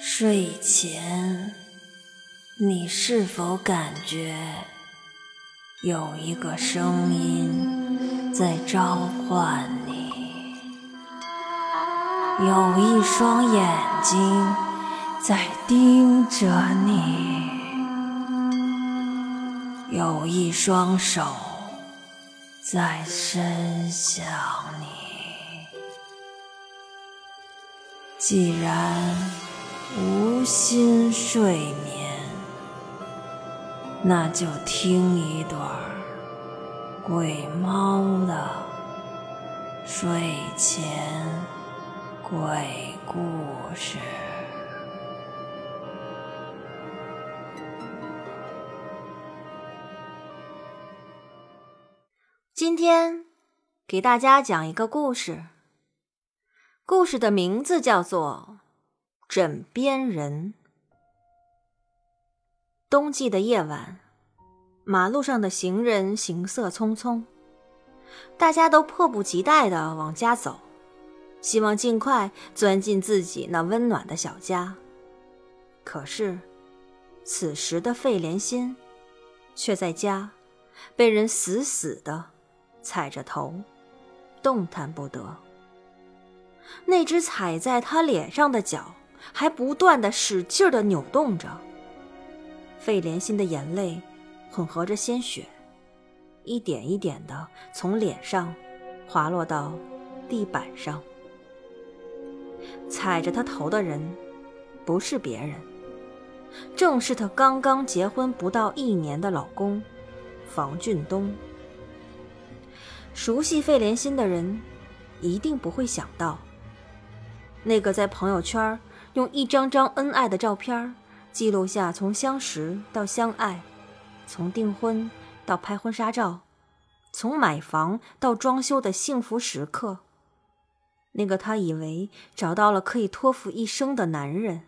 睡前，你是否感觉有一个声音在召唤你？有一双眼睛在盯着你，有一双手在伸向你。既然无心睡眠，那就听一段鬼猫的睡前鬼故事。今天给大家讲一个故事。故事的名字叫做《枕边人》。冬季的夜晚，马路上的行人行色匆匆，大家都迫不及待的往家走，希望尽快钻进自己那温暖的小家。可是，此时的费莲心却在家，被人死死的踩着头，动弹不得。那只踩在他脸上的脚还不断的使劲的扭动着。费莲心的眼泪混合着鲜血，一点一点的从脸上滑落到地板上。踩着他头的人不是别人，正是他刚刚结婚不到一年的老公房俊东。熟悉费莲心的人一定不会想到。那个在朋友圈用一张张恩爱的照片记录下从相识到相爱，从订婚到拍婚纱照，从买房到装修的幸福时刻。那个他以为找到了可以托付一生的男人，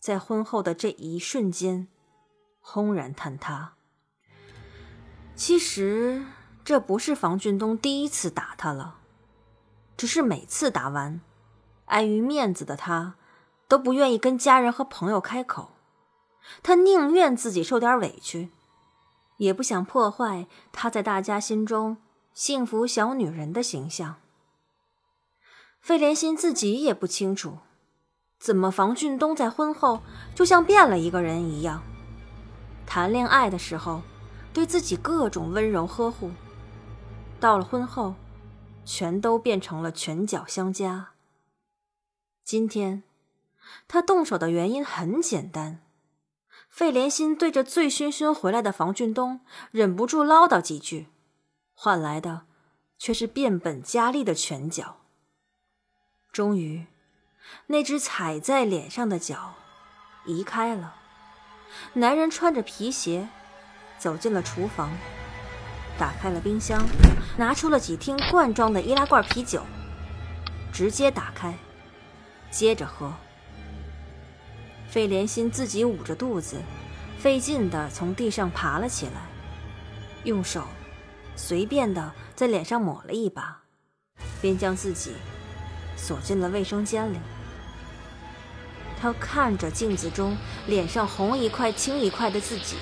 在婚后的这一瞬间，轰然坍塌。其实这不是房俊东第一次打他了，只是每次打完。碍于面子的他，都不愿意跟家人和朋友开口。他宁愿自己受点委屈，也不想破坏他在大家心中幸福小女人的形象。费莲心自己也不清楚，怎么房俊东在婚后就像变了一个人一样。谈恋爱的时候，对自己各种温柔呵护，到了婚后，全都变成了拳脚相加。今天，他动手的原因很简单。费莲心对着醉醺醺回来的房俊东忍不住唠叨几句，换来的却是变本加厉的拳脚。终于，那只踩在脸上的脚移开了。男人穿着皮鞋走进了厨房，打开了冰箱，拿出了几听罐装的易拉罐啤酒，直接打开。接着喝。费莲心自己捂着肚子，费劲地从地上爬了起来，用手随便地在脸上抹了一把，便将自己锁进了卫生间里。他看着镜子中脸上红一块青一块的自己，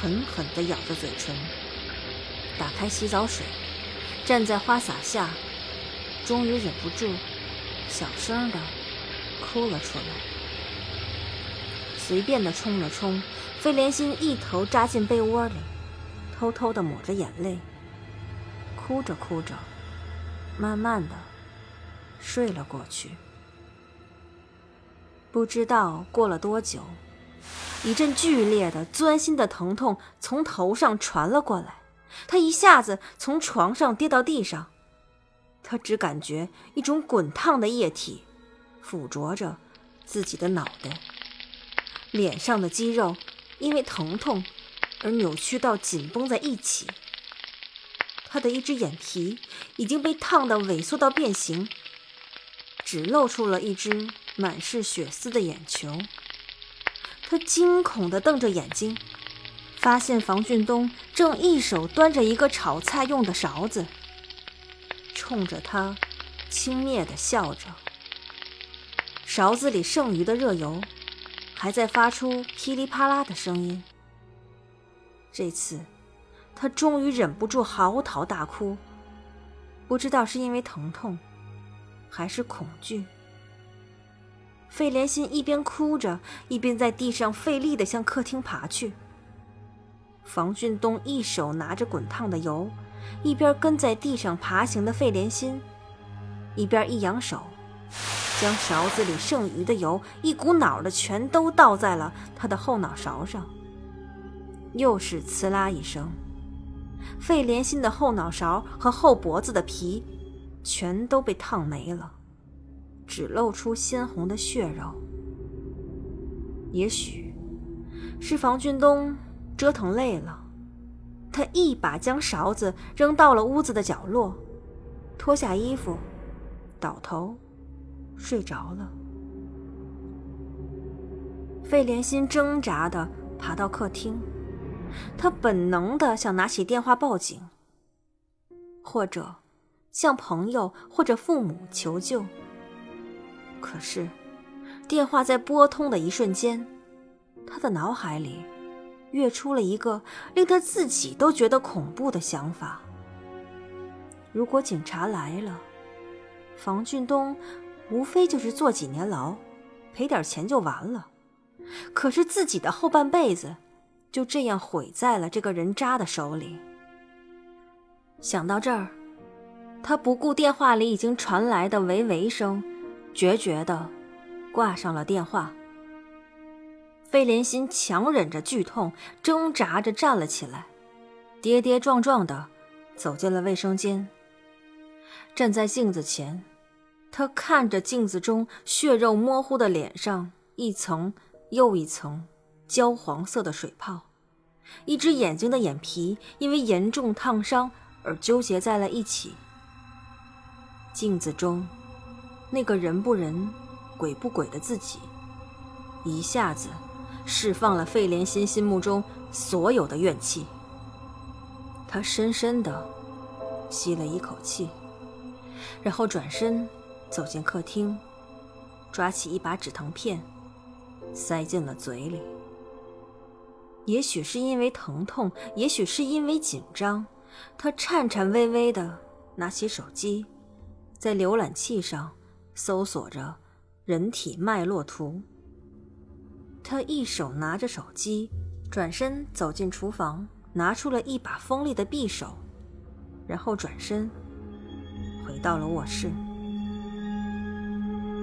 狠狠地咬着嘴唇，打开洗澡水，站在花洒下，终于忍不住。小声的哭了出来，随便的冲了冲，费莲心一头扎进被窝里，偷偷的抹着眼泪，哭着哭着，慢慢的睡了过去。不知道过了多久，一阵剧烈的钻心的疼痛从头上传了过来，他一下子从床上跌到地上。他只感觉一种滚烫的液体附着着自己的脑袋，脸上的肌肉因为疼痛而扭曲到紧绷在一起。他的一只眼皮已经被烫得萎缩到变形，只露出了一只满是血丝的眼球。他惊恐地瞪着眼睛，发现房俊东正一手端着一个炒菜用的勺子。冲着他轻蔑地笑着，勺子里剩余的热油还在发出噼里啪啦的声音。这次，他终于忍不住嚎啕大哭，不知道是因为疼痛，还是恐惧。费莲心一边哭着，一边在地上费力地向客厅爬去。房俊东一手拿着滚烫的油，一边跟在地上爬行的费莲心，一边一扬手，将勺子里剩余的油一股脑的全都倒在了他的后脑勺上。又是呲啦一声，费莲心的后脑勺和后脖子的皮全都被烫没了。只露出鲜红的血肉。也许是房俊东折腾累了，他一把将勺子扔到了屋子的角落，脱下衣服，倒头睡着了。费莲心挣扎的爬到客厅，他本能的想拿起电话报警，或者向朋友或者父母求救。可是，电话在拨通的一瞬间，他的脑海里跃出了一个令他自己都觉得恐怖的想法：如果警察来了，房俊东无非就是坐几年牢，赔点钱就完了。可是自己的后半辈子就这样毁在了这个人渣的手里。想到这儿，他不顾电话里已经传来的喂喂声。决绝的挂上了电话。费莲心强忍着剧痛，挣扎着站了起来，跌跌撞撞的走进了卫生间。站在镜子前，他看着镜子中血肉模糊的脸上一层又一层焦黄色的水泡，一只眼睛的眼皮因为严重烫伤而纠结在了一起。镜子中。那个人不人、鬼不鬼的自己，一下子释放了费莲心心目中所有的怨气。他深深的吸了一口气，然后转身走进客厅，抓起一把止疼片，塞进了嘴里。也许是因为疼痛，也许是因为紧张，他颤颤巍巍的拿起手机，在浏览器上。搜索着人体脉络图。他一手拿着手机，转身走进厨房，拿出了一把锋利的匕首，然后转身回到了卧室。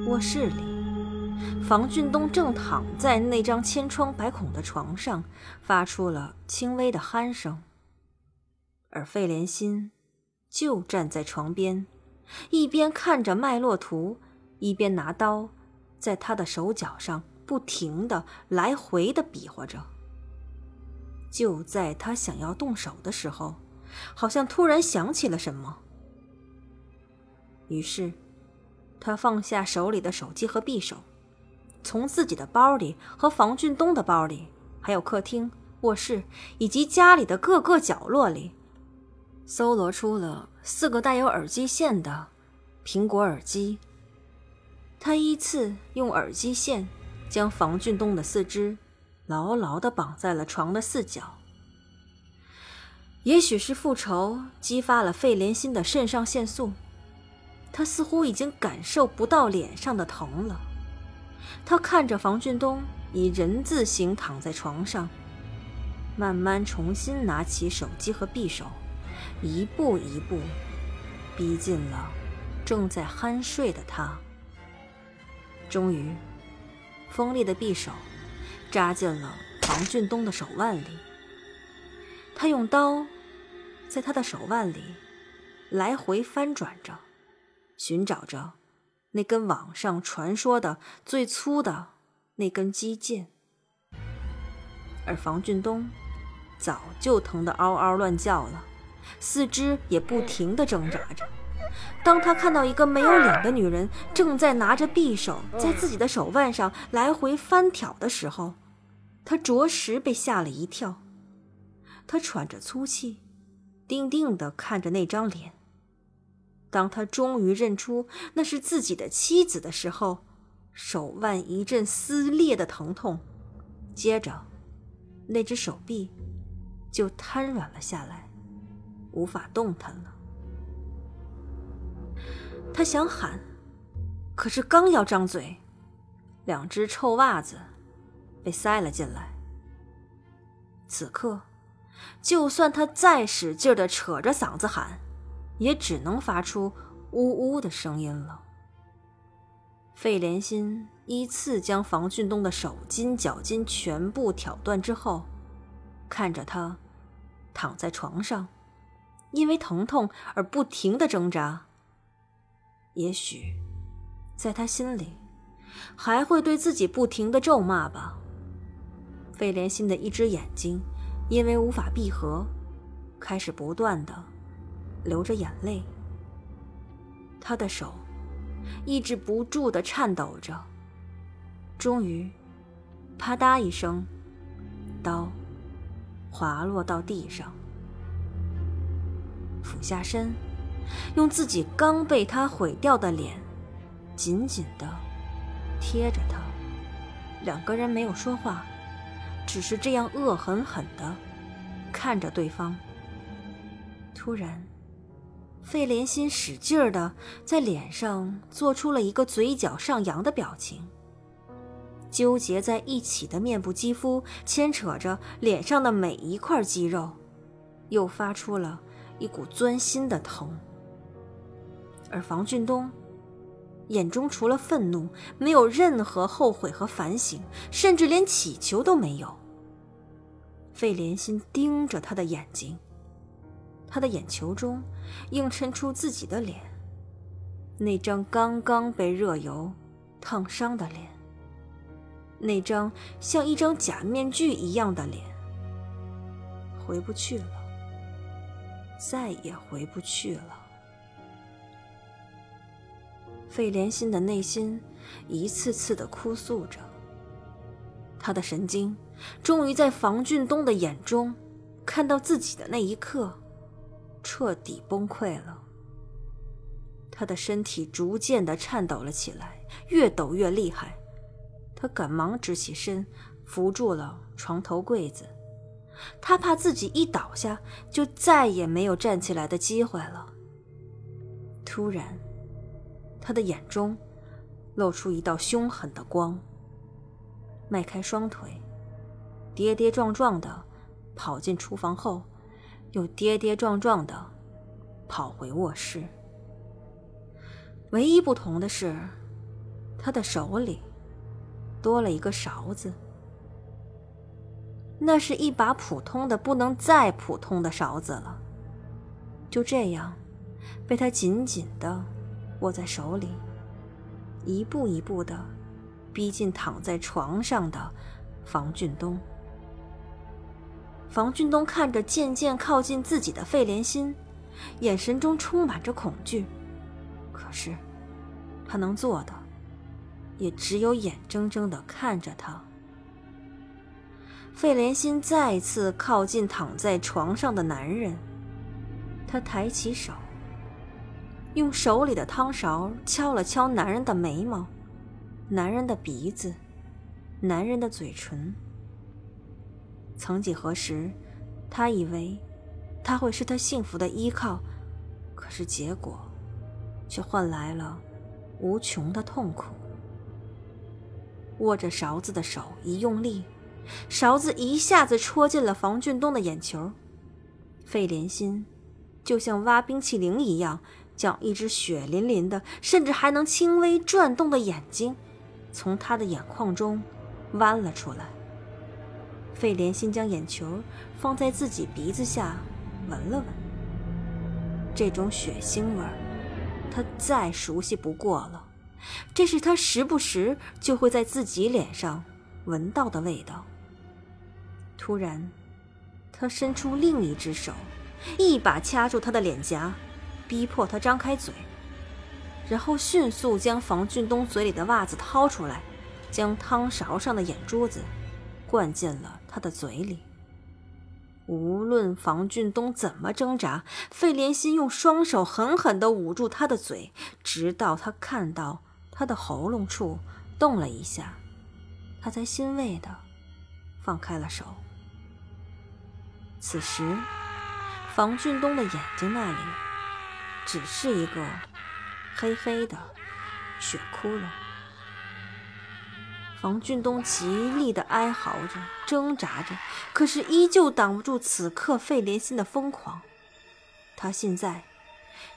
卧室里，房俊东正躺在那张千疮百孔的床上，发出了轻微的鼾声，而费莲心就站在床边，一边看着脉络图。一边拿刀，在他的手脚上不停的来回的比划着。就在他想要动手的时候，好像突然想起了什么，于是，他放下手里的手机和匕首，从自己的包里和房俊东的包里，还有客厅、卧室以及家里的各个角落里，搜罗出了四个带有耳机线的苹果耳机。他依次用耳机线将房俊东的四肢牢牢地绑在了床的四角。也许是复仇激发了费莲心的肾上腺素，他似乎已经感受不到脸上的疼了。他看着房俊东以人字形躺在床上，慢慢重新拿起手机和匕首，一步一步逼近了正在酣睡的他。终于，锋利的匕首扎进了房俊东的手腕里。他用刀在他的手腕里来回翻转着，寻找着那根网上传说的最粗的那根肌腱。而房俊东早就疼得嗷嗷乱叫了，四肢也不停地挣扎着。当他看到一个没有脸的女人正在拿着匕首在自己的手腕上来回翻挑的时候，他着实被吓了一跳。他喘着粗气，定定地看着那张脸。当他终于认出那是自己的妻子的时候，手腕一阵撕裂的疼痛，接着，那只手臂就瘫软了下来，无法动弹了。他想喊，可是刚要张嘴，两只臭袜子被塞了进来。此刻，就算他再使劲的扯着嗓子喊，也只能发出呜呜的声音了。费连心依次将房俊东的手筋脚筋全部挑断之后，看着他躺在床上，因为疼痛而不停的挣扎。也许，在他心里，还会对自己不停的咒骂吧。费莲心的一只眼睛因为无法闭合，开始不断的流着眼泪。他的手。抑制不住的颤抖着，终于，啪嗒一声，刀滑落到地上。俯下身，用自己刚被他毁掉的脸紧紧的贴着他。两个人没有说话，只是这样恶狠狠的看着对方。突然。费莲心使劲儿的在脸上做出了一个嘴角上扬的表情，纠结在一起的面部肌肤牵扯着脸上的每一块肌肉，又发出了一股钻心的疼。而房俊东眼中除了愤怒，没有任何后悔和反省，甚至连乞求都没有。费莲心盯着他的眼睛。他的眼球中映衬出自己的脸，那张刚刚被热油烫伤的脸，那张像一张假面具一样的脸，回不去了，再也回不去了。费莲心的内心一次次的哭诉着，他的神经终于在房俊东的眼中看到自己的那一刻。彻底崩溃了，他的身体逐渐的颤抖了起来，越抖越厉害。他赶忙直起身，扶住了床头柜子。他怕自己一倒下，就再也没有站起来的机会了。突然，他的眼中露出一道凶狠的光，迈开双腿，跌跌撞撞的跑进厨房后。又跌跌撞撞的跑回卧室。唯一不同的是，他的手里多了一个勺子。那是一把普通的不能再普通的勺子了。就这样，被他紧紧的握在手里，一步一步的逼近躺在床上的房俊东。房俊东看着渐渐靠近自己的费莲心，眼神中充满着恐惧。可是，他能做的，也只有眼睁睁的看着他。费莲心再次靠近躺在床上的男人，他抬起手，用手里的汤勺敲了敲男人的眉毛、男人的鼻子、男人的嘴唇。曾几何时，他以为他会是他幸福的依靠，可是结果却换来了无穷的痛苦。握着勺子的手一用力，勺子一下子戳进了房俊东的眼球。费莲心就像挖冰淇淋一样，将一只血淋淋的，甚至还能轻微转动的眼睛从他的眼眶中弯了出来。费莲心将眼球放在自己鼻子下，闻了闻。这种血腥味儿，他再熟悉不过了。这是他时不时就会在自己脸上闻到的味道。突然，他伸出另一只手，一把掐住他的脸颊，逼迫他张开嘴，然后迅速将房俊东嘴里的袜子掏出来，将汤勺上的眼珠子灌进了。他的嘴里，无论房俊东怎么挣扎，费莲心用双手狠狠地捂住他的嘴，直到他看到他的喉咙处动了一下，他才欣慰的放开了手。此时，房俊东的眼睛那里只是一个黑黑的血窟窿。房俊东极力的哀嚎着，挣扎着，可是依旧挡不住此刻费莲心的疯狂。他现在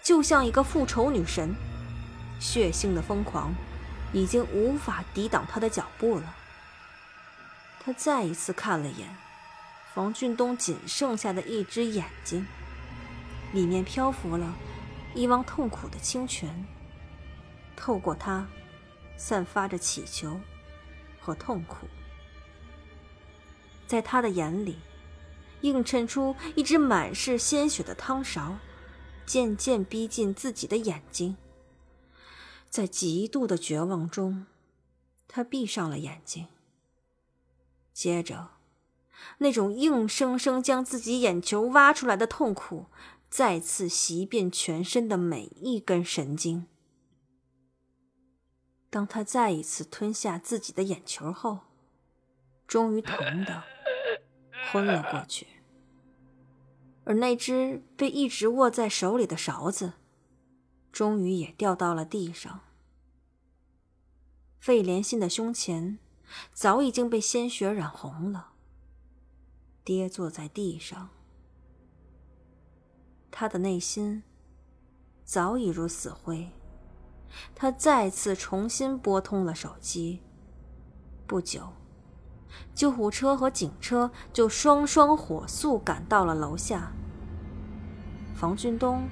就像一个复仇女神，血腥的疯狂已经无法抵挡他的脚步了。他再一次看了眼房俊东仅剩下的一只眼睛，里面漂浮了一汪痛苦的清泉，透过它，散发着乞求。和痛苦，在他的眼里，映衬出一只满是鲜血的汤勺，渐渐逼近自己的眼睛。在极度的绝望中，他闭上了眼睛。接着，那种硬生生将自己眼球挖出来的痛苦，再次袭遍全身的每一根神经。当他再一次吞下自己的眼球后，终于疼的昏了过去。而那只被一直握在手里的勺子，终于也掉到了地上。费莲心的胸前早已经被鲜血染红了，跌坐在地上。他的内心早已如死灰。他再次重新拨通了手机。不久，救护车和警车就双双火速赶到了楼下。房俊东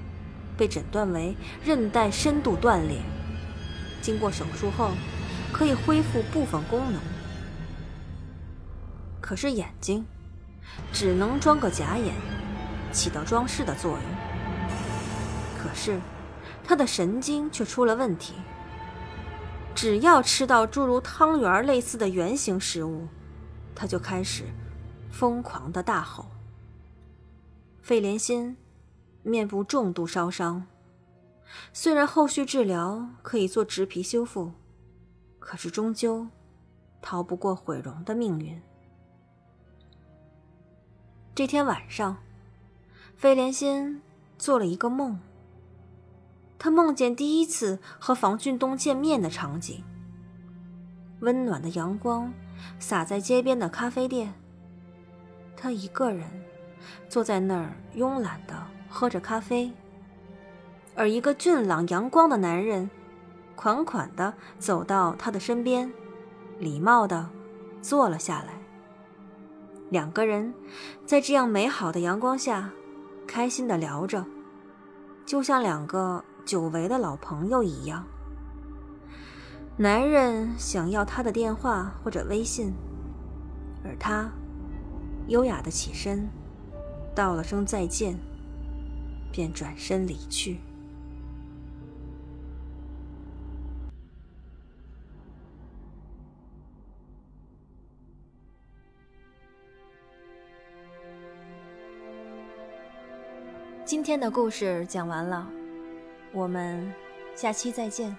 被诊断为韧带深度断裂，经过手术后可以恢复部分功能，可是眼睛只能装个假眼，起到装饰的作用。可是。他的神经却出了问题。只要吃到诸如汤圆类似的圆形食物，他就开始疯狂的大吼。费莲心面部重度烧伤，虽然后续治疗可以做植皮修复，可是终究逃不过毁容的命运。这天晚上，费莲心做了一个梦。他梦见第一次和房俊东见面的场景。温暖的阳光洒在街边的咖啡店，他一个人坐在那儿慵懒的喝着咖啡，而一个俊朗阳光的男人款款的走到他的身边，礼貌的坐了下来。两个人在这样美好的阳光下，开心的聊着，就像两个。久违的老朋友一样，男人想要她的电话或者微信，而她优雅的起身，道了声再见，便转身离去。今天的故事讲完了。我们下期再见。